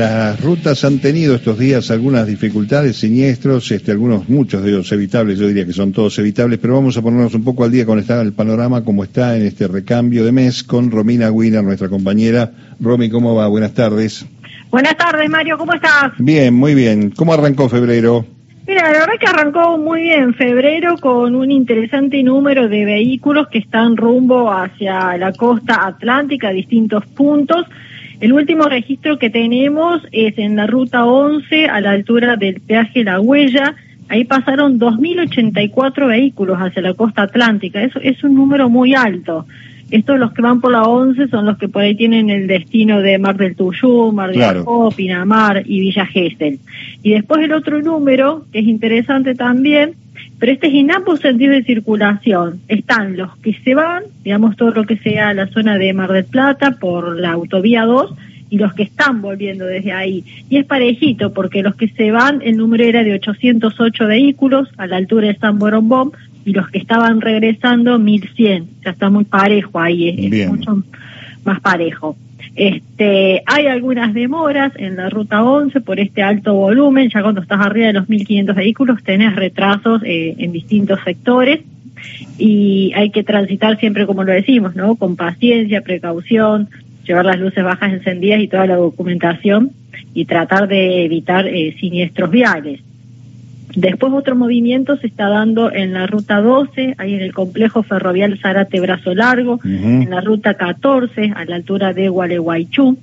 Las rutas han tenido estos días algunas dificultades, siniestros, este, algunos, muchos de ellos evitables, yo diría que son todos evitables, pero vamos a ponernos un poco al día con el panorama como está en este recambio de mes con Romina Wiener, nuestra compañera. Romy, ¿cómo va? Buenas tardes. Buenas tardes, Mario, ¿cómo estás? Bien, muy bien. ¿Cómo arrancó febrero? Mira, la verdad que arrancó muy bien febrero con un interesante número de vehículos que están rumbo hacia la costa atlántica a distintos puntos. El último registro que tenemos es en la ruta 11 a la altura del peaje La Huella. Ahí pasaron 2.084 vehículos hacia la costa atlántica. Eso es un número muy alto. Estos los que van por la 11 son los que por ahí tienen el destino de Mar del Tuyú, Mar del Ajó, Pinamar y Villa Gesell. Y después el otro número, que es interesante también, pero este es en ambos sentidos de circulación. Están los que se van, digamos todo lo que sea la zona de Mar del Plata por la autovía 2 y los que están volviendo desde ahí. Y es parejito porque los que se van, el número era de 808 vehículos a la altura de San Borombón y los que estaban regresando 1100. Ya está muy parejo ahí, es mucho más parejo. Este, hay algunas demoras en la ruta 11 por este alto volumen, ya cuando estás arriba de los 1.500 vehículos tenés retrasos eh, en distintos sectores y hay que transitar siempre como lo decimos, ¿no? Con paciencia, precaución, llevar las luces bajas encendidas y toda la documentación y tratar de evitar eh, siniestros viales. Después otro movimiento se está dando en la ruta 12, ahí en el complejo ferrovial Zarate Brazo Largo, en la ruta 14, a la altura de Gualeguaychú.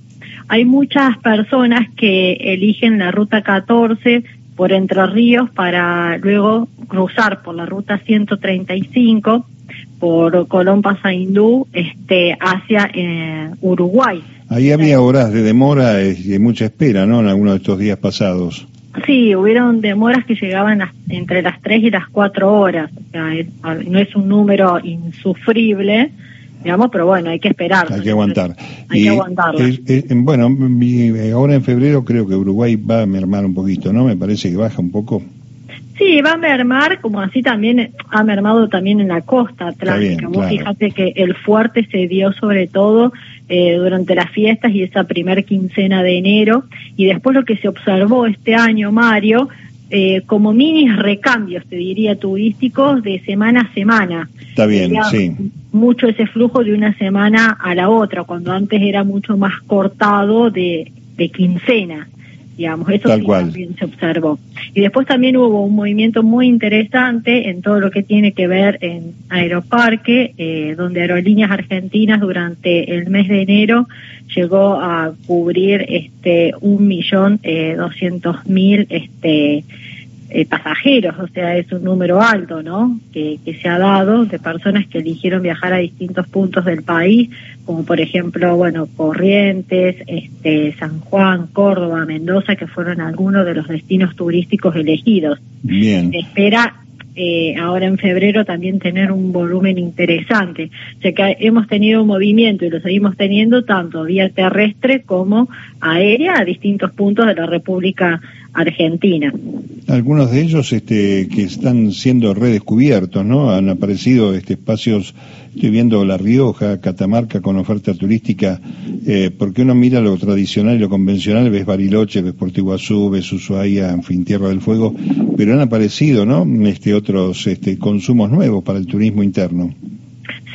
Hay muchas personas que eligen la ruta 14 por Entre Ríos para luego cruzar por la ruta 135 por Colón Pasaindú este, hacia eh, Uruguay. Ahí había horas de demora y mucha espera, ¿no? En algunos de estos días pasados. Sí, hubieron demoras que llegaban entre las 3 y las 4 horas. O sea, no es un número insufrible, digamos, pero bueno, hay que esperar. Hay que aguantar. Hay que aguantarlo. bueno, ahora en febrero creo que Uruguay va a mermar un poquito, ¿no? Me parece que baja un poco. Sí, va a mermar, como así también ha mermado también en la costa atlántica. Fíjate que el fuerte se dio sobre todo eh, durante las fiestas y esa primer quincena de enero. Y después lo que se observó este año, Mario, eh, como mini recambios, te diría, turísticos de semana a semana. Está bien, sí. Mucho ese flujo de una semana a la otra, cuando antes era mucho más cortado de, de quincena digamos, eso también se observó. Y después también hubo un movimiento muy interesante en todo lo que tiene que ver en Aeroparque, eh, donde Aerolíneas Argentinas durante el mes de enero llegó a cubrir este un millón eh, doscientos mil este eh, pasajeros, o sea, es un número alto, ¿no? Que, que, se ha dado de personas que eligieron viajar a distintos puntos del país, como por ejemplo, bueno, Corrientes, este, San Juan, Córdoba, Mendoza, que fueron algunos de los destinos turísticos elegidos. Bien. Se espera eh, ahora en febrero también tener un volumen interesante. O sea que hemos tenido un movimiento y lo seguimos teniendo tanto vía terrestre como aérea a distintos puntos de la República Argentina. Algunos de ellos este, que están siendo redescubiertos, ¿no? Han aparecido este, espacios, estoy viendo La Rioja, Catamarca con oferta turística, eh, porque uno mira lo tradicional y lo convencional, ves Bariloche, ves Puerto Iguazú, ves Ushuaia, en fin, Tierra del Fuego, pero han aparecido, ¿no? Este, otros este, consumos nuevos para el turismo interno.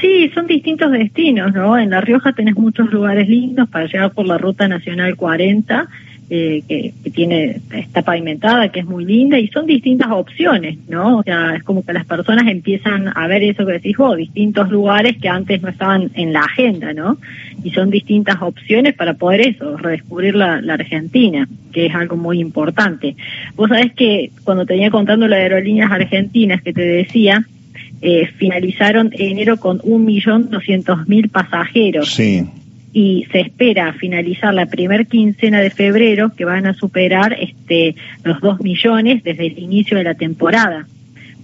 Sí, son distintos destinos, ¿no? En La Rioja tenés muchos lugares lindos para llegar por la Ruta Nacional 40 eh, que, tiene está pavimentada, que es muy linda y son distintas opciones, ¿no? O sea, es como que las personas empiezan a ver eso que decís vos, distintos lugares que antes no estaban en la agenda, ¿no? Y son distintas opciones para poder eso, redescubrir la, la Argentina, que es algo muy importante. Vos sabés que cuando tenía contando las aerolíneas argentinas que te decía, eh, finalizaron enero con un millón doscientos mil pasajeros. Sí y se espera finalizar la primer quincena de febrero que van a superar este los dos millones desde el inicio de la temporada.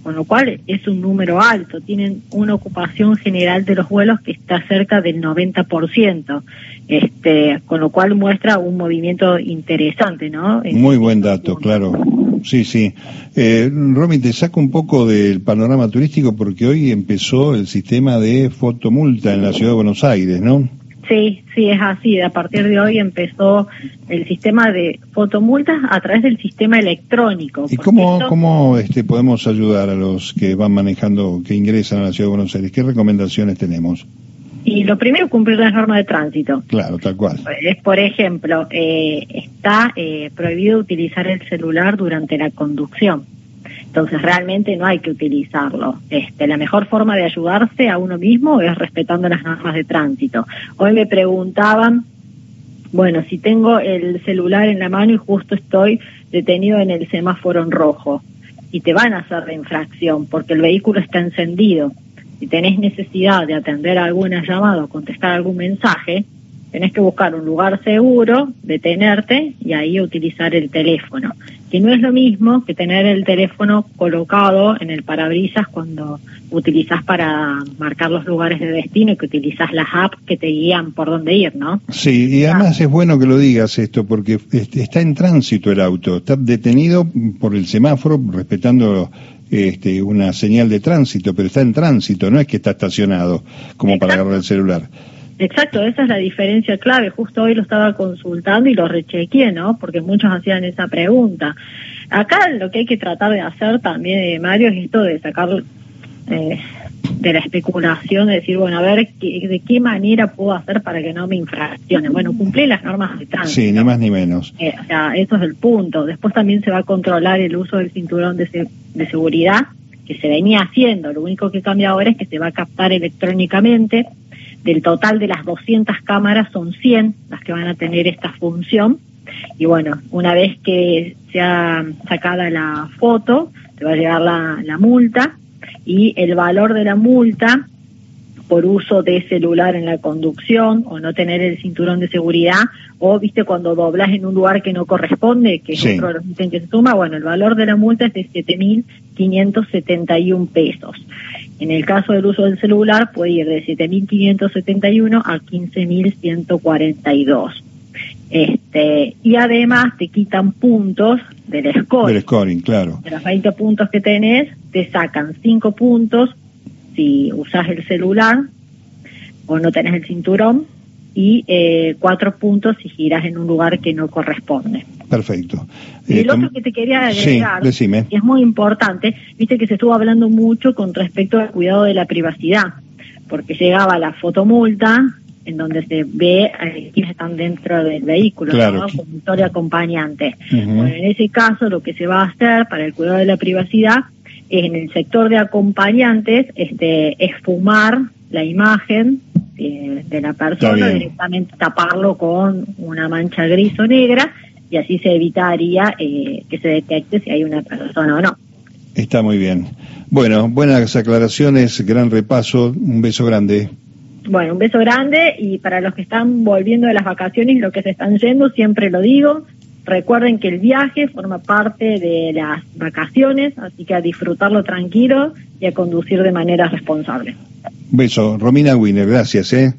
Con lo cual es un número alto. Tienen una ocupación general de los vuelos que está cerca del 90% este con lo cual muestra un movimiento interesante no muy buen dato claro. Sí sí. Eh, Romy te saco un poco del panorama turístico porque hoy empezó el sistema de fotomulta en la ciudad de Buenos Aires no Sí, sí, es así. A partir de hoy empezó el sistema de fotomultas a través del sistema electrónico. ¿Y cómo, cómo este, podemos ayudar a los que van manejando, que ingresan a la Ciudad de Buenos Aires? ¿Qué recomendaciones tenemos? Y lo primero, cumplir las normas de tránsito. Claro, tal cual. Es, por ejemplo, eh, está eh, prohibido utilizar el celular durante la conducción. Entonces realmente no hay que utilizarlo. Este, la mejor forma de ayudarse a uno mismo es respetando las normas de tránsito. Hoy me preguntaban, bueno, si tengo el celular en la mano y justo estoy detenido en el semáforo en rojo y te van a hacer la infracción porque el vehículo está encendido. Si tenés necesidad de atender alguna llamada o contestar algún mensaje, tenés que buscar un lugar seguro, detenerte y ahí utilizar el teléfono que no es lo mismo que tener el teléfono colocado en el parabrisas cuando utilizas para marcar los lugares de destino y que utilizas las apps que te guían por dónde ir, ¿no? Sí, y además es bueno que lo digas esto porque está en tránsito el auto, está detenido por el semáforo respetando este, una señal de tránsito, pero está en tránsito, no es que está estacionado como para agarrar el celular. Exacto, esa es la diferencia clave. Justo hoy lo estaba consultando y lo rechequeé, ¿no? Porque muchos hacían esa pregunta. Acá lo que hay que tratar de hacer también, eh, Mario, es esto de sacar eh, de la especulación, de decir, bueno, a ver, ¿de qué manera puedo hacer para que no me infraccionen? Bueno, cumplir las normas de tránsito. Sí, ni más ni menos. Eh, o sea, eso es el punto. Después también se va a controlar el uso del cinturón de, de seguridad, que se venía haciendo. Lo único que cambia ahora es que se va a captar electrónicamente del total de las 200 cámaras son 100 las que van a tener esta función. Y bueno, una vez que sea sacada la foto, te va a llegar la, la multa y el valor de la multa por uso de celular en la conducción o no tener el cinturón de seguridad o viste cuando doblas en un lugar que no corresponde, que es otro de los que se suma, bueno, el valor de la multa es de 7.571 pesos. En el caso del uso del celular puede ir de 7.571 a 15.142. Este, y además te quitan puntos del score. Del scoring, claro. De los 20 puntos que tenés, te sacan 5 puntos si usas el celular o no tenés el cinturón y eh, cuatro puntos si giras en un lugar que no corresponde. Perfecto. Y el eh, otro que te quería agregar, es muy importante, viste que se estuvo hablando mucho con respecto al cuidado de la privacidad, porque llegaba la fotomulta en donde se ve a quienes están dentro del vehículo, claro. ¿no? conductor y acompañante. Bueno, en ese caso lo que se va a hacer para el cuidado de la privacidad es en el sector de acompañantes este, esfumar la imagen eh, de la persona, directamente taparlo con una mancha gris o negra y así se evitaría eh, que se detecte si hay una persona o no. Está muy bien. Bueno, buenas aclaraciones, gran repaso, un beso grande. Bueno, un beso grande y para los que están volviendo de las vacaciones y los que se están yendo, siempre lo digo, recuerden que el viaje forma parte de las vacaciones, así que a disfrutarlo tranquilo y a conducir de manera responsable. Beso. Romina Wiener, gracias. ¿eh?